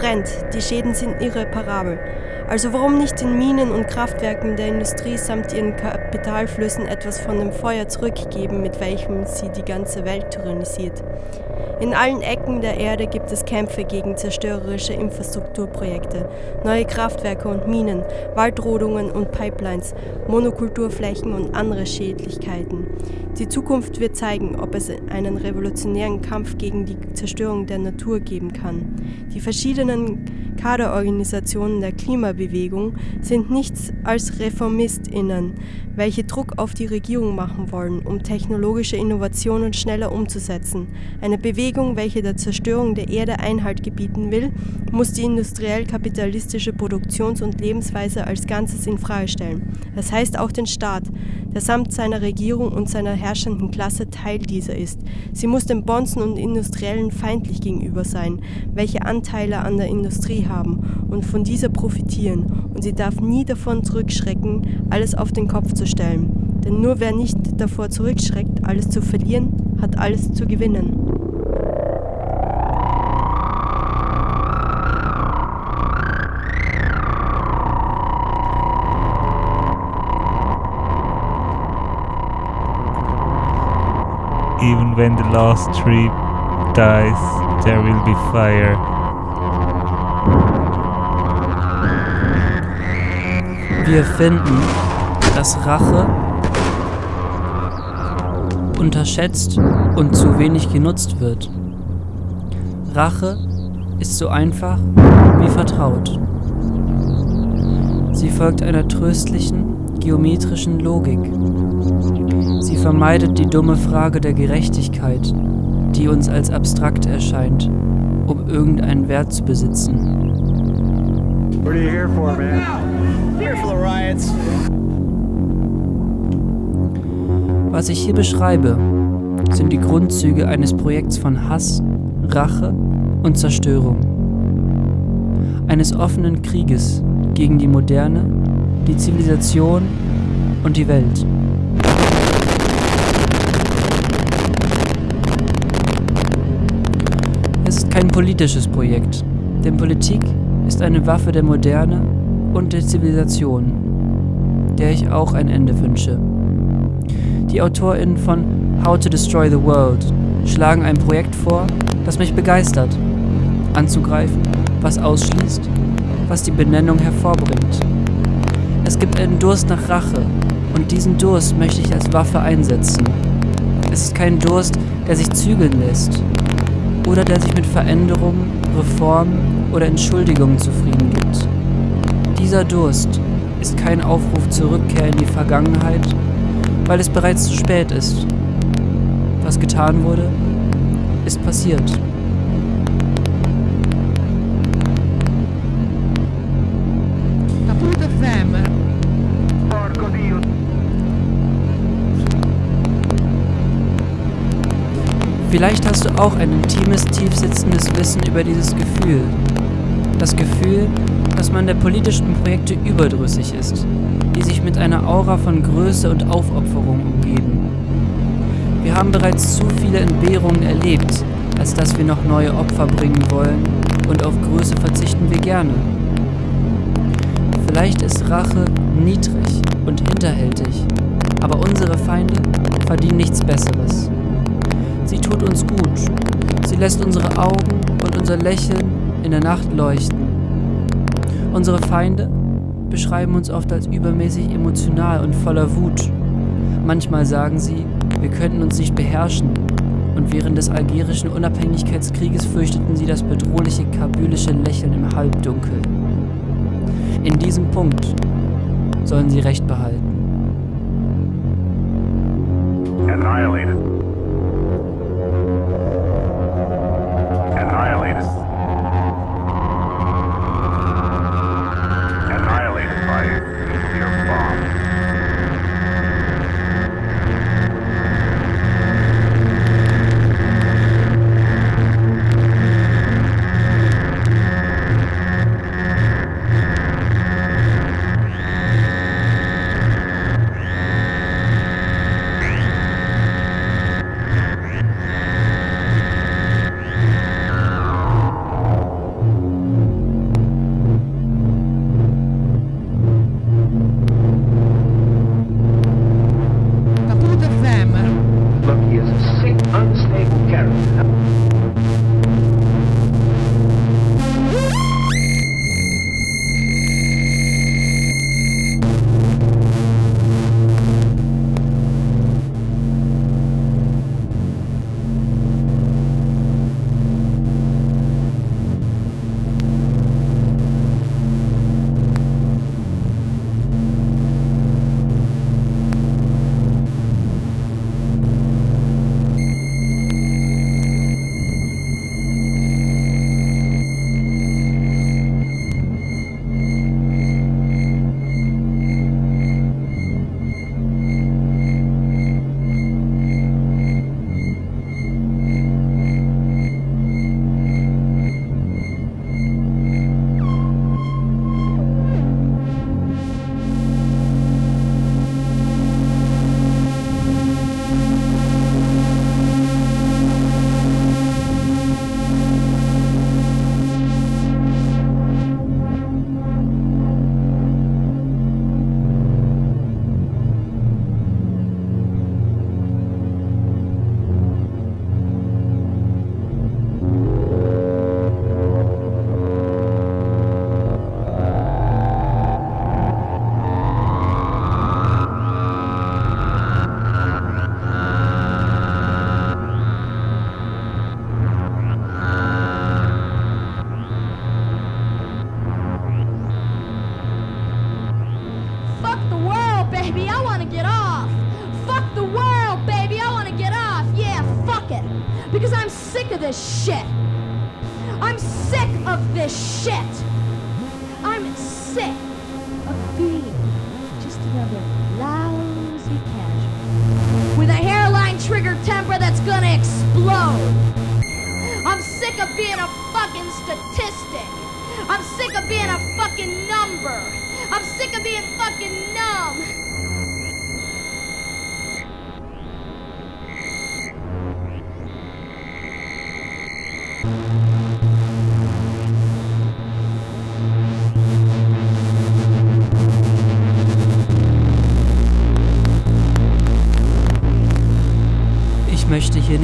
Die Welt brennt, die Schäden sind irreparabel. Also warum nicht den Minen und Kraftwerken der Industrie samt ihren Kapitalflüssen etwas von dem Feuer zurückgeben, mit welchem sie die ganze Welt tyrannisiert? In allen Ecken der Erde gibt es Kämpfe gegen zerstörerische Infrastrukturprojekte, neue Kraftwerke und Minen, Waldrodungen und Pipelines, Monokulturflächen und andere Schädlichkeiten. Die Zukunft wird zeigen, ob es einen revolutionären Kampf gegen die Zerstörung der Natur geben kann. Die verschiedenen Kaderorganisationen der Klimabewegung sind nichts als ReformistInnen, welche Druck auf die Regierung machen wollen, um technologische Innovationen schneller umzusetzen. Eine Bewegung, welche der Zerstörung der Erde Einhalt gebieten will, muss die industriell-kapitalistische Produktions- und Lebensweise als Ganzes in Frage stellen. Das heißt auch den Staat, der samt seiner Regierung und seiner herrschenden Klasse Teil dieser ist. Sie muss den Bonzen und Industriellen feindlich gegenüber sein, welche Anteile an der Industrie haben und von dieser profitieren, und sie darf nie davon zurückschrecken, alles auf den Kopf zu stellen. Denn nur wer nicht davor zurückschreckt, alles zu verlieren, hat alles zu gewinnen. Even when the last tree dies, there will be fire. Wir finden, dass Rache unterschätzt und zu wenig genutzt wird. Rache ist so einfach wie vertraut. Sie folgt einer tröstlichen, geometrischen Logik. Sie vermeidet die dumme Frage der Gerechtigkeit, die uns als abstrakt erscheint, um irgendeinen Wert zu besitzen. What are you here for, man? Was ich hier beschreibe, sind die Grundzüge eines Projekts von Hass, Rache und Zerstörung. Eines offenen Krieges gegen die Moderne, die Zivilisation und die Welt. Es ist kein politisches Projekt, denn Politik ist eine Waffe der Moderne und der Zivilisation, der ich auch ein Ende wünsche. Die AutorInnen von How to Destroy the World schlagen ein Projekt vor, das mich begeistert. Anzugreifen, was ausschließt, was die Benennung hervorbringt. Es gibt einen Durst nach Rache und diesen Durst möchte ich als Waffe einsetzen. Es ist kein Durst, der sich zügeln lässt oder der sich mit Veränderungen, Reformen oder Entschuldigungen zufrieden gibt. Dieser Durst ist kein Aufruf zur Rückkehr in die Vergangenheit, weil es bereits zu spät ist. Was getan wurde, ist passiert. Vielleicht hast du auch ein intimes, tiefsitzendes Wissen über dieses Gefühl. Das Gefühl, dass man der politischen Projekte überdrüssig ist, die sich mit einer Aura von Größe und Aufopferung umgeben. Wir haben bereits zu viele Entbehrungen erlebt, als dass wir noch neue Opfer bringen wollen und auf Größe verzichten wir gerne. Vielleicht ist Rache niedrig und hinterhältig, aber unsere Feinde verdienen nichts Besseres. Sie tut uns gut. Sie lässt unsere Augen und unser Lächeln in der Nacht leuchten. Unsere Feinde beschreiben uns oft als übermäßig emotional und voller Wut. Manchmal sagen sie, wir könnten uns nicht beherrschen. Und während des algerischen Unabhängigkeitskrieges fürchteten sie das bedrohliche kabylische Lächeln im Halbdunkel. In diesem Punkt sollen sie Recht behalten.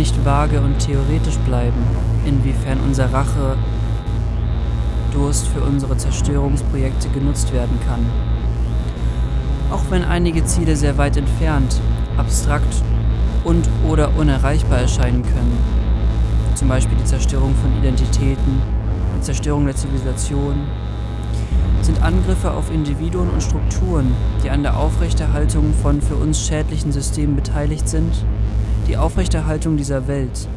Nicht vage und theoretisch bleiben, inwiefern unser Rache Durst für unsere Zerstörungsprojekte genutzt werden kann. Auch wenn einige Ziele sehr weit entfernt, abstrakt und oder unerreichbar erscheinen können, zum Beispiel die Zerstörung von Identitäten, die Zerstörung der Zivilisation, sind Angriffe auf Individuen und Strukturen, die an der Aufrechterhaltung von für uns schädlichen Systemen beteiligt sind, die Aufrechterhaltung dieser Welt,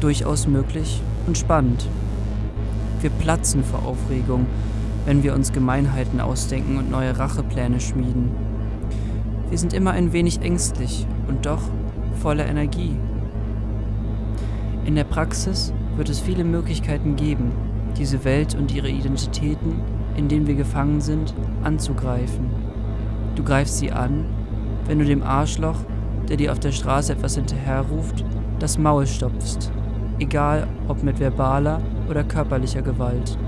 durchaus möglich und spannend. Wir platzen vor Aufregung, wenn wir uns Gemeinheiten ausdenken und neue Rachepläne schmieden. Wir sind immer ein wenig ängstlich und doch voller Energie. In der Praxis wird es viele Möglichkeiten geben, diese Welt und ihre Identitäten, in denen wir gefangen sind, anzugreifen. Du greifst sie an, wenn du dem Arschloch, der dir auf der Straße etwas hinterherruft, das Maul stopfst, egal ob mit verbaler oder körperlicher Gewalt.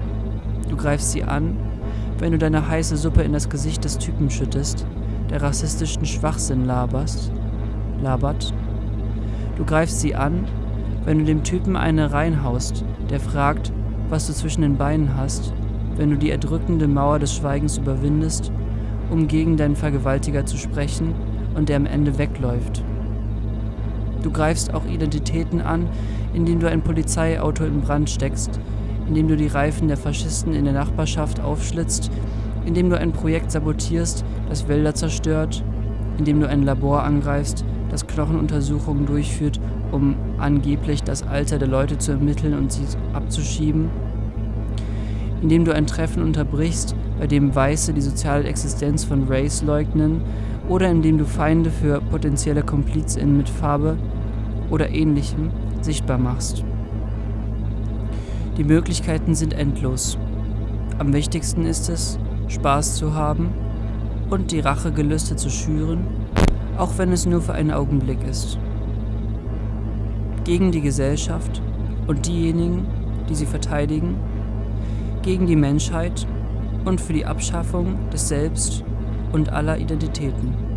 Du greifst sie an, wenn du deine heiße Suppe in das Gesicht des Typen schüttest, der rassistischen Schwachsinn laberst, labert. Du greifst sie an, wenn du dem Typen eine reinhaust, der fragt, was du zwischen den Beinen hast, wenn du die erdrückende Mauer des Schweigens überwindest, um gegen deinen Vergewaltiger zu sprechen und der am Ende wegläuft. Du greifst auch Identitäten an, indem du ein Polizeiauto in Brand steckst, indem du die Reifen der Faschisten in der Nachbarschaft aufschlitzt, indem du ein Projekt sabotierst, das Wälder zerstört, indem du ein Labor angreifst, das Knochenuntersuchungen durchführt, um angeblich das Alter der Leute zu ermitteln und sie abzuschieben, indem du ein Treffen unterbrichst, bei dem Weiße die soziale Existenz von Race leugnen, oder indem du Feinde für potenzielle KomplizInnen mit Farbe oder ähnlichem sichtbar machst. Die Möglichkeiten sind endlos. Am wichtigsten ist es, Spaß zu haben und die Rachegelüste zu schüren, auch wenn es nur für einen Augenblick ist. Gegen die Gesellschaft und diejenigen, die sie verteidigen, gegen die Menschheit und für die Abschaffung des Selbst und aller Identitäten.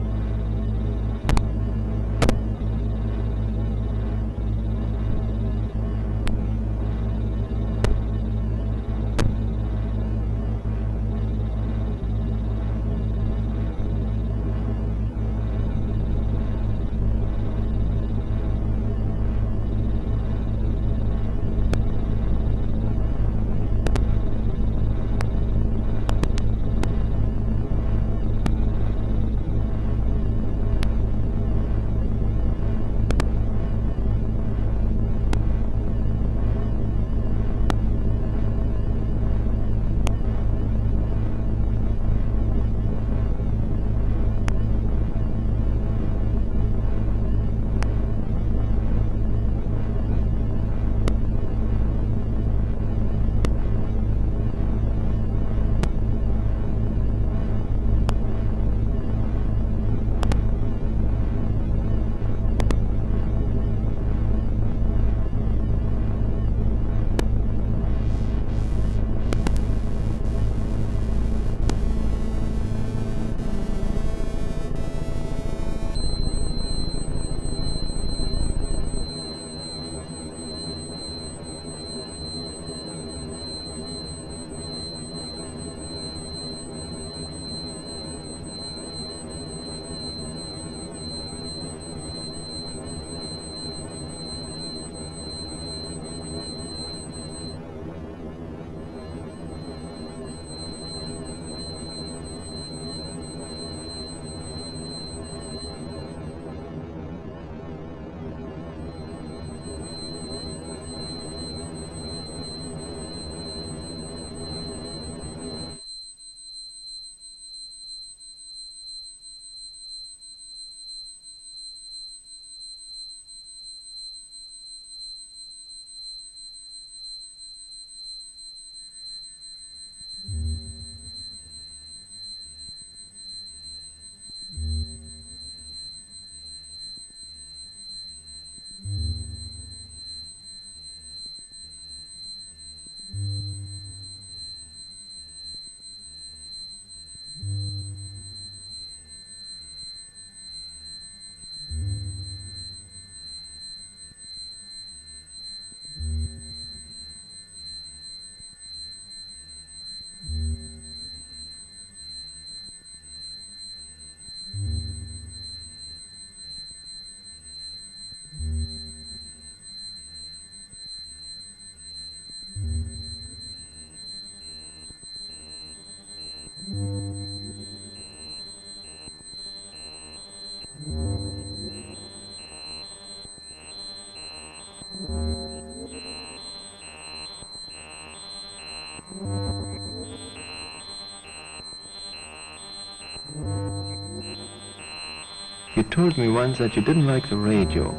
You told me once that you didn't like the radio.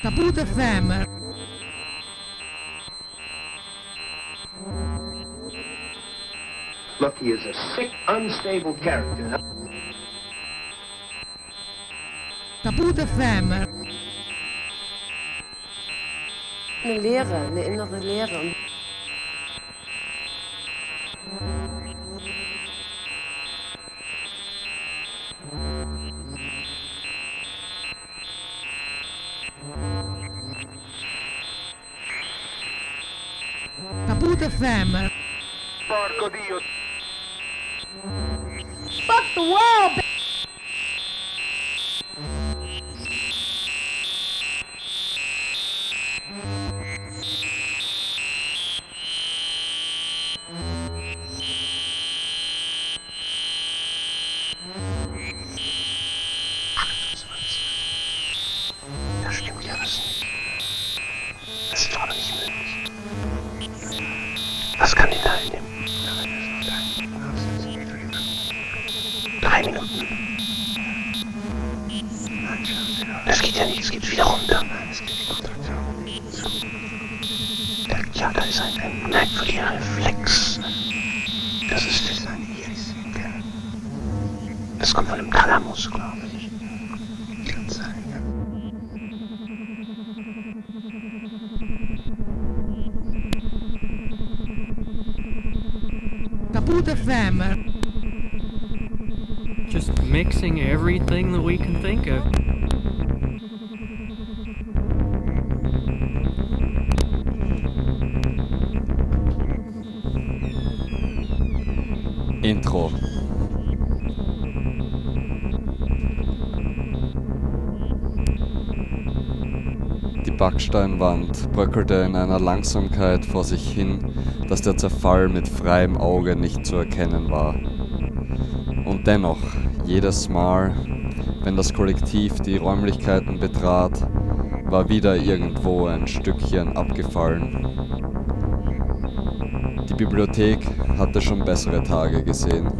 Kaput FM. Look, he is a sick, unstable character. Kaput FM. Eine Leere, eine innere Leere. Das ist doch nicht möglich. Das kann ich teilnehmen. Drei Minuten. Es geht ja nicht, es geht wieder runter. Ja, da ist ein, merkwürdiger Reflex. Das ist das kommt von dem Kalamus, Backsteinwand bröckelte in einer Langsamkeit vor sich hin, dass der Zerfall mit freiem Auge nicht zu erkennen war. Und dennoch, jedes Mal, wenn das Kollektiv die Räumlichkeiten betrat, war wieder irgendwo ein Stückchen abgefallen. Die Bibliothek hatte schon bessere Tage gesehen.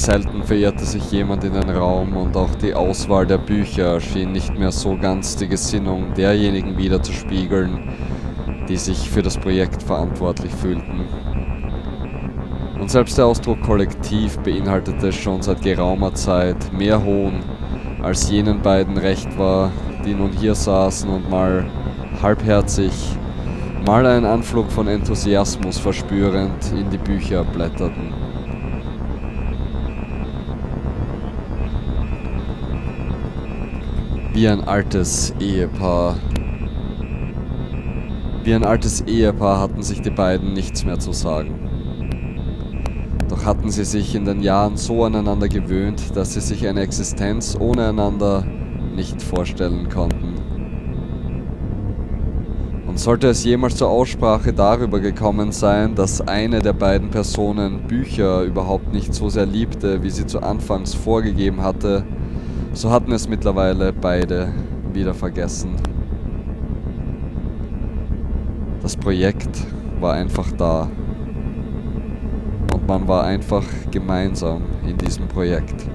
Selten verirrte sich jemand in den Raum und auch die Auswahl der Bücher schien nicht mehr so ganz die Gesinnung derjenigen wiederzuspiegeln, die sich für das Projekt verantwortlich fühlten. Und selbst der Ausdruck Kollektiv beinhaltete schon seit geraumer Zeit mehr Hohn, als jenen beiden recht war, die nun hier saßen und mal halbherzig, mal einen Anflug von Enthusiasmus verspürend in die Bücher blätterten. Wie ein altes Ehepaar. Wie ein altes Ehepaar hatten sich die beiden nichts mehr zu sagen. Doch hatten sie sich in den Jahren so aneinander gewöhnt, dass sie sich eine Existenz ohne einander nicht vorstellen konnten. Und sollte es jemals zur Aussprache darüber gekommen sein, dass eine der beiden Personen Bücher überhaupt nicht so sehr liebte, wie sie zu Anfangs vorgegeben hatte, so hatten es mittlerweile beide wieder vergessen. Das Projekt war einfach da. Und man war einfach gemeinsam in diesem Projekt.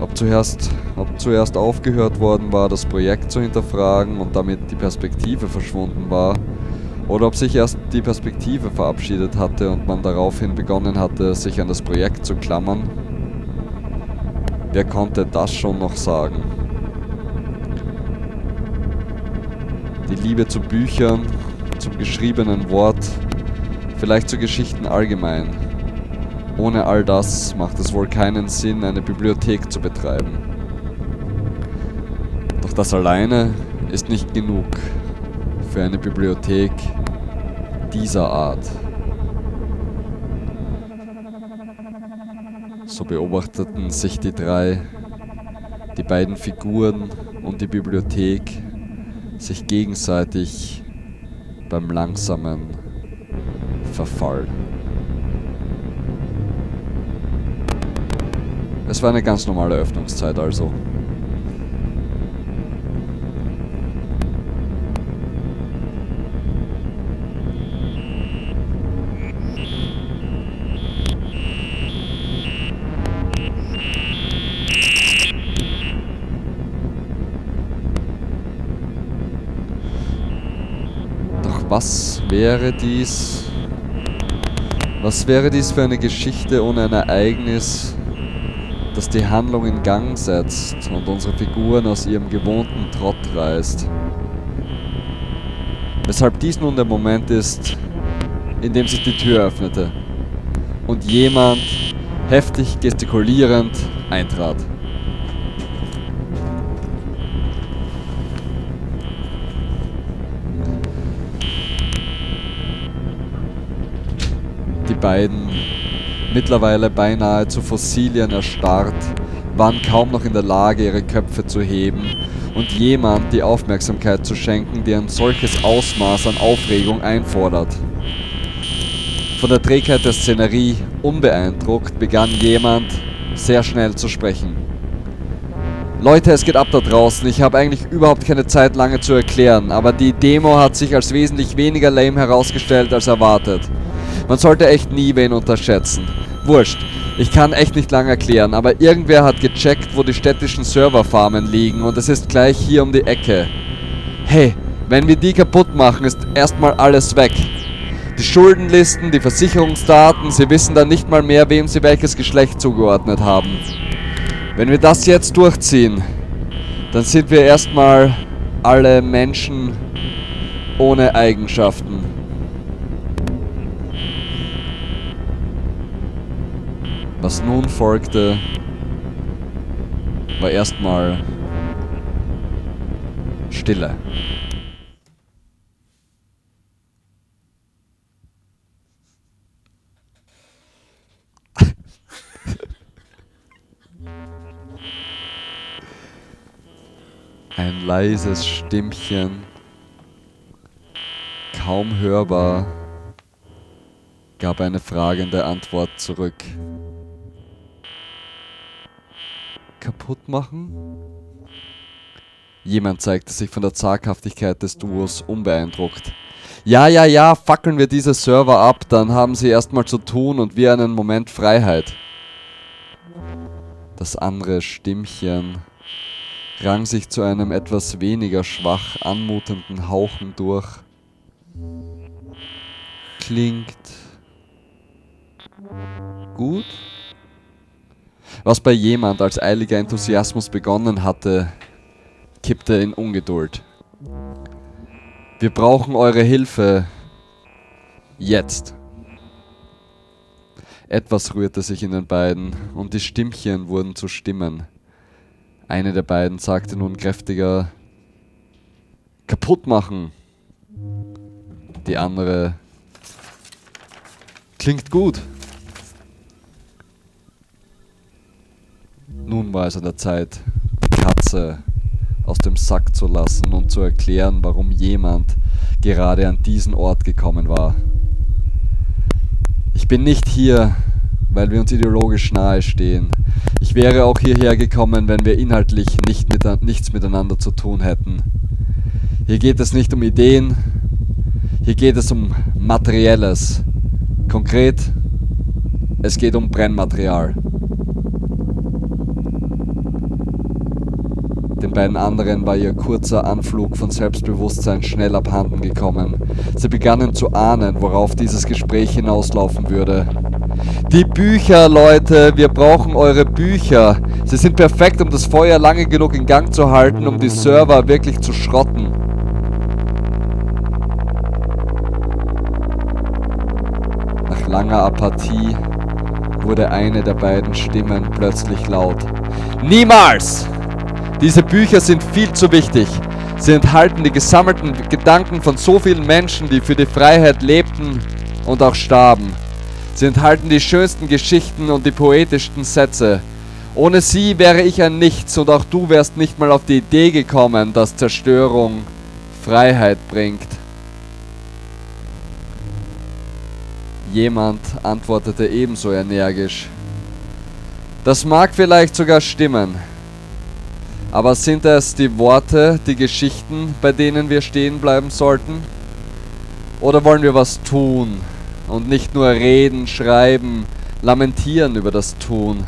Ob zuerst, ob zuerst aufgehört worden war, das Projekt zu hinterfragen und damit die Perspektive verschwunden war, oder ob sich erst die Perspektive verabschiedet hatte und man daraufhin begonnen hatte, sich an das Projekt zu klammern, Wer konnte das schon noch sagen? Die Liebe zu Büchern, zum geschriebenen Wort, vielleicht zu Geschichten allgemein. Ohne all das macht es wohl keinen Sinn, eine Bibliothek zu betreiben. Doch das alleine ist nicht genug für eine Bibliothek dieser Art. So beobachteten sich die drei, die beiden Figuren und die Bibliothek sich gegenseitig beim langsamen Verfall. Es war eine ganz normale Öffnungszeit also. Was wäre dies? Was wäre dies für eine Geschichte ohne ein Ereignis, das die Handlung in Gang setzt und unsere Figuren aus ihrem gewohnten Trott reißt? Weshalb dies nun der Moment ist, in dem sich die Tür öffnete und jemand heftig gestikulierend eintrat. Beiden, mittlerweile beinahe zu Fossilien erstarrt, waren kaum noch in der Lage, ihre Köpfe zu heben und jemand die Aufmerksamkeit zu schenken, die ein solches Ausmaß an Aufregung einfordert. Von der Trägheit der Szenerie unbeeindruckt begann jemand sehr schnell zu sprechen. Leute, es geht ab da draußen. Ich habe eigentlich überhaupt keine Zeit lange zu erklären, aber die Demo hat sich als wesentlich weniger lame herausgestellt als erwartet. Man sollte echt nie wen unterschätzen. Wurscht, ich kann echt nicht lange erklären, aber irgendwer hat gecheckt, wo die städtischen Serverfarmen liegen und es ist gleich hier um die Ecke. Hey, wenn wir die kaputt machen, ist erstmal alles weg. Die Schuldenlisten, die Versicherungsdaten, sie wissen dann nicht mal mehr, wem sie welches Geschlecht zugeordnet haben. Wenn wir das jetzt durchziehen, dann sind wir erstmal alle Menschen ohne Eigenschaften. Was nun folgte, war erstmal Stille. (laughs) Ein leises Stimmchen, kaum hörbar, gab eine fragende Antwort zurück. Kaputt machen? Jemand zeigte sich von der Zaghaftigkeit des Duos unbeeindruckt. Ja, ja, ja, fackeln wir diese Server ab, dann haben sie erstmal zu tun und wir einen Moment Freiheit. Das andere Stimmchen rang sich zu einem etwas weniger schwach anmutenden Hauchen durch. Klingt gut? Was bei jemand als eiliger Enthusiasmus begonnen hatte, kippte in Ungeduld. Wir brauchen eure Hilfe. Jetzt. Etwas rührte sich in den beiden und die Stimmchen wurden zu Stimmen. Eine der beiden sagte nun kräftiger Kaputt machen. Die andere Klingt gut. Nun war es an der Zeit, die Katze aus dem Sack zu lassen und zu erklären, warum jemand gerade an diesen Ort gekommen war. Ich bin nicht hier, weil wir uns ideologisch nahe stehen. Ich wäre auch hierher gekommen, wenn wir inhaltlich nicht mit, nichts miteinander zu tun hätten. Hier geht es nicht um Ideen, hier geht es um Materielles. Konkret, es geht um Brennmaterial. Den beiden anderen war ihr kurzer Anflug von Selbstbewusstsein schnell abhanden gekommen. Sie begannen zu ahnen, worauf dieses Gespräch hinauslaufen würde. Die Bücher, Leute, wir brauchen eure Bücher. Sie sind perfekt, um das Feuer lange genug in Gang zu halten, um die Server wirklich zu schrotten. Nach langer Apathie wurde eine der beiden Stimmen plötzlich laut. Niemals! Diese Bücher sind viel zu wichtig. Sie enthalten die gesammelten Gedanken von so vielen Menschen, die für die Freiheit lebten und auch starben. Sie enthalten die schönsten Geschichten und die poetischsten Sätze. Ohne sie wäre ich ein Nichts und auch du wärst nicht mal auf die Idee gekommen, dass Zerstörung Freiheit bringt. Jemand antwortete ebenso energisch. Das mag vielleicht sogar stimmen. Aber sind es die Worte, die Geschichten, bei denen wir stehen bleiben sollten? Oder wollen wir was tun und nicht nur reden, schreiben, lamentieren über das Tun?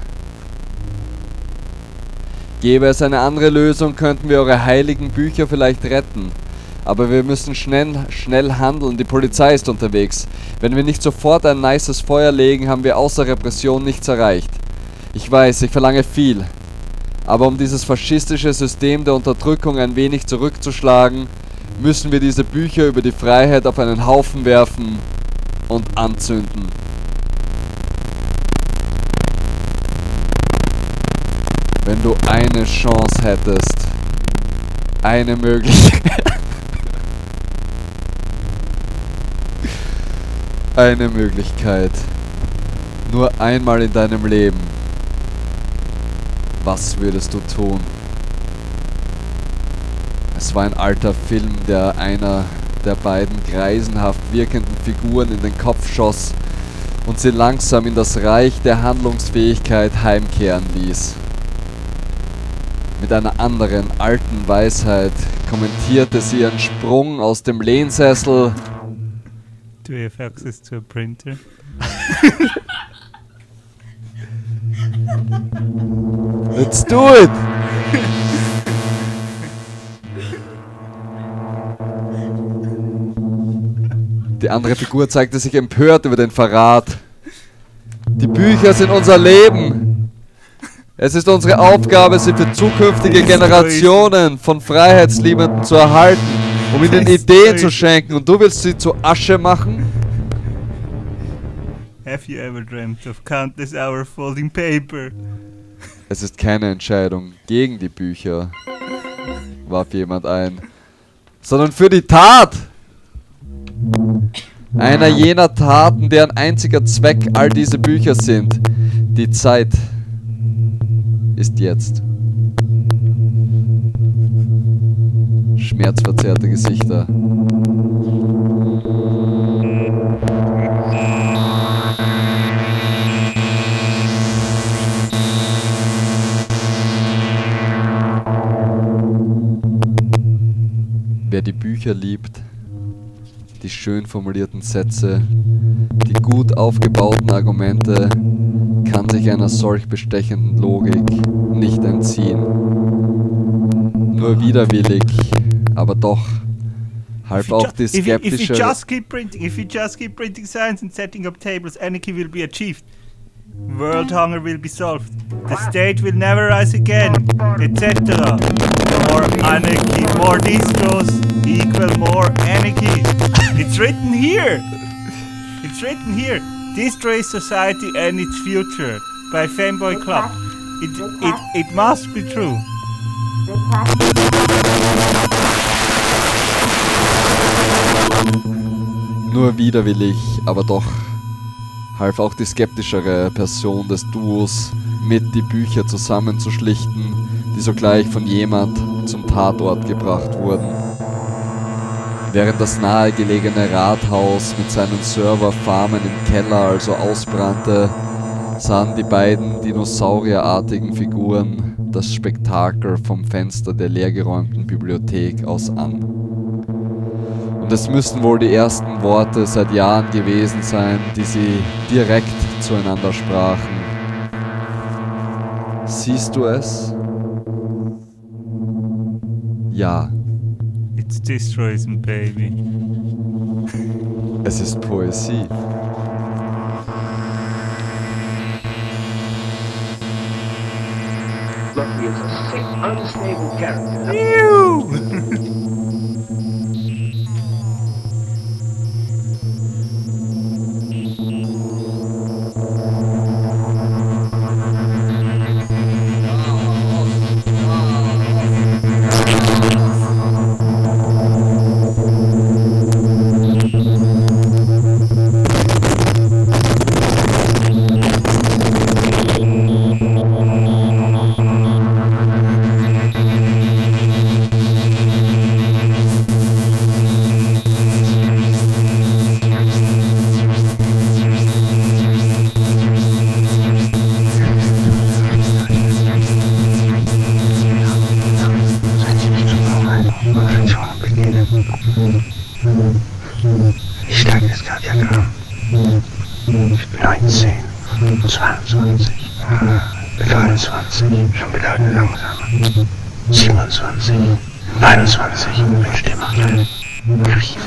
Gäbe es eine andere Lösung, könnten wir eure heiligen Bücher vielleicht retten. Aber wir müssen schnell, schnell handeln, die Polizei ist unterwegs. Wenn wir nicht sofort ein nices Feuer legen, haben wir außer Repression nichts erreicht. Ich weiß, ich verlange viel. Aber um dieses faschistische System der Unterdrückung ein wenig zurückzuschlagen, müssen wir diese Bücher über die Freiheit auf einen Haufen werfen und anzünden. Wenn du eine Chance hättest, eine Möglichkeit, (laughs) eine Möglichkeit, nur einmal in deinem Leben, was würdest du tun? Es war ein alter Film, der einer der beiden greisenhaft wirkenden Figuren in den Kopf schoss und sie langsam in das Reich der Handlungsfähigkeit heimkehren ließ. Mit einer anderen alten Weisheit kommentierte sie ihren Sprung aus dem Lehnsessel. Do you have access to a printer? (laughs) Let's do it! Die andere Figur zeigte sich empört über den Verrat. Die Bücher sind unser Leben. Es ist unsere Aufgabe, sie für zukünftige Generationen von Freiheitsliebenden zu erhalten, um ihnen Ideen zu schenken. Und du willst sie zu Asche machen? Have you ever dreamt of countless hour folding paper? Es ist keine Entscheidung gegen die Bücher, warf jemand ein, sondern für die Tat. Einer jener Taten, deren einziger Zweck all diese Bücher sind. Die Zeit ist jetzt. Schmerzverzerrte Gesichter. Wer die Bücher liebt, die schön formulierten Sätze, die gut aufgebauten Argumente, kann sich einer solch bestechenden Logik nicht entziehen. Nur widerwillig, aber doch halb auch die If you, if you skeptische. just keep printing, if you just keep printing signs and setting up tables, anarchy will be achieved. World hunger will be solved. The state will never rise again, etc. More anarchy, more distros equal more anarchy. It's written here. It's written here. Destroy society and its future by Fanboy Club. It it it must be true. Nur widerwillig, aber doch half auch die skeptischere Person des Duos mit, die Bücher zusammenzuschlichten, die sogleich von jemand zum Tatort gebracht wurden. Während das nahegelegene Rathaus mit seinen Serverfarmen im Keller also ausbrannte, sahen die beiden dinosaurierartigen Figuren das Spektakel vom Fenster der leergeräumten Bibliothek aus an. Und es müssten wohl die ersten Worte seit Jahren gewesen sein, die sie direkt zueinander sprachen. Siehst du es? Ja, It's destroying, baby. es ist Poesie. He is a sick, unstable character. (laughs) schon wieder eine langsame. 27, 29, Windstimme, Krise.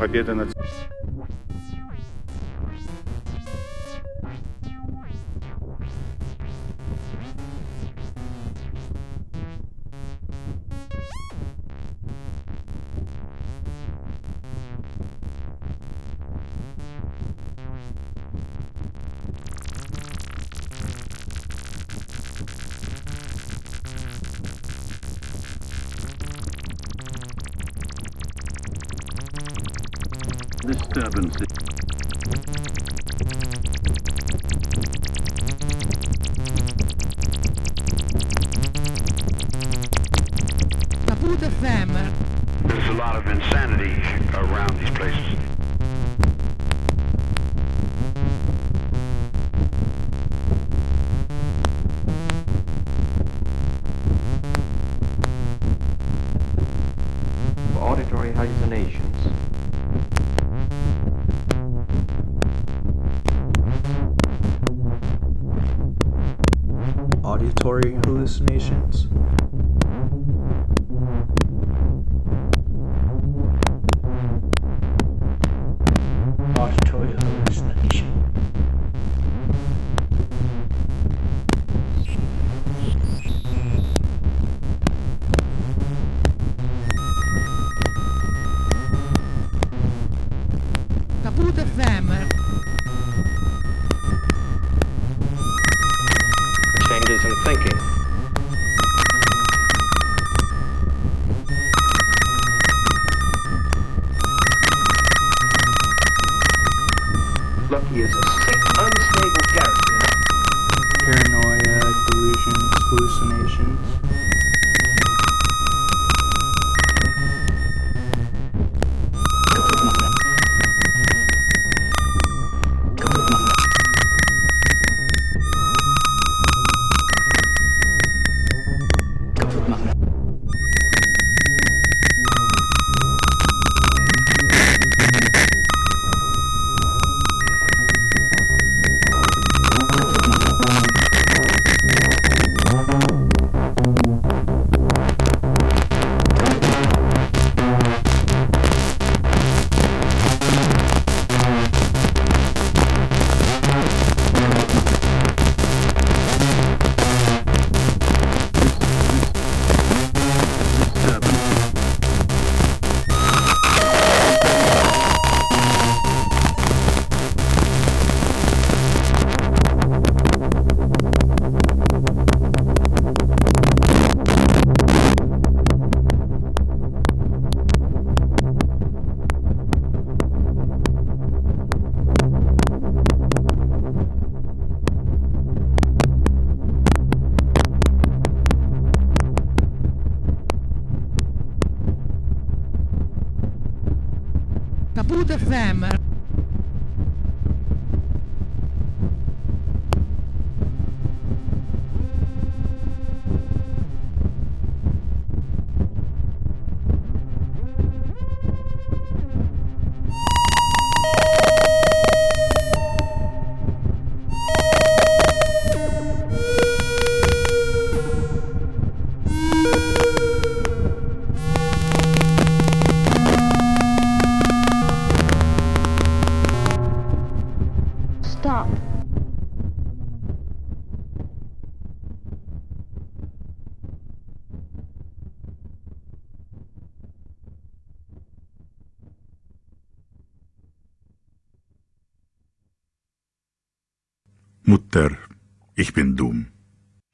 победа над Lucky is a sick, unstable character. Paranoia, delusions, hallucinations.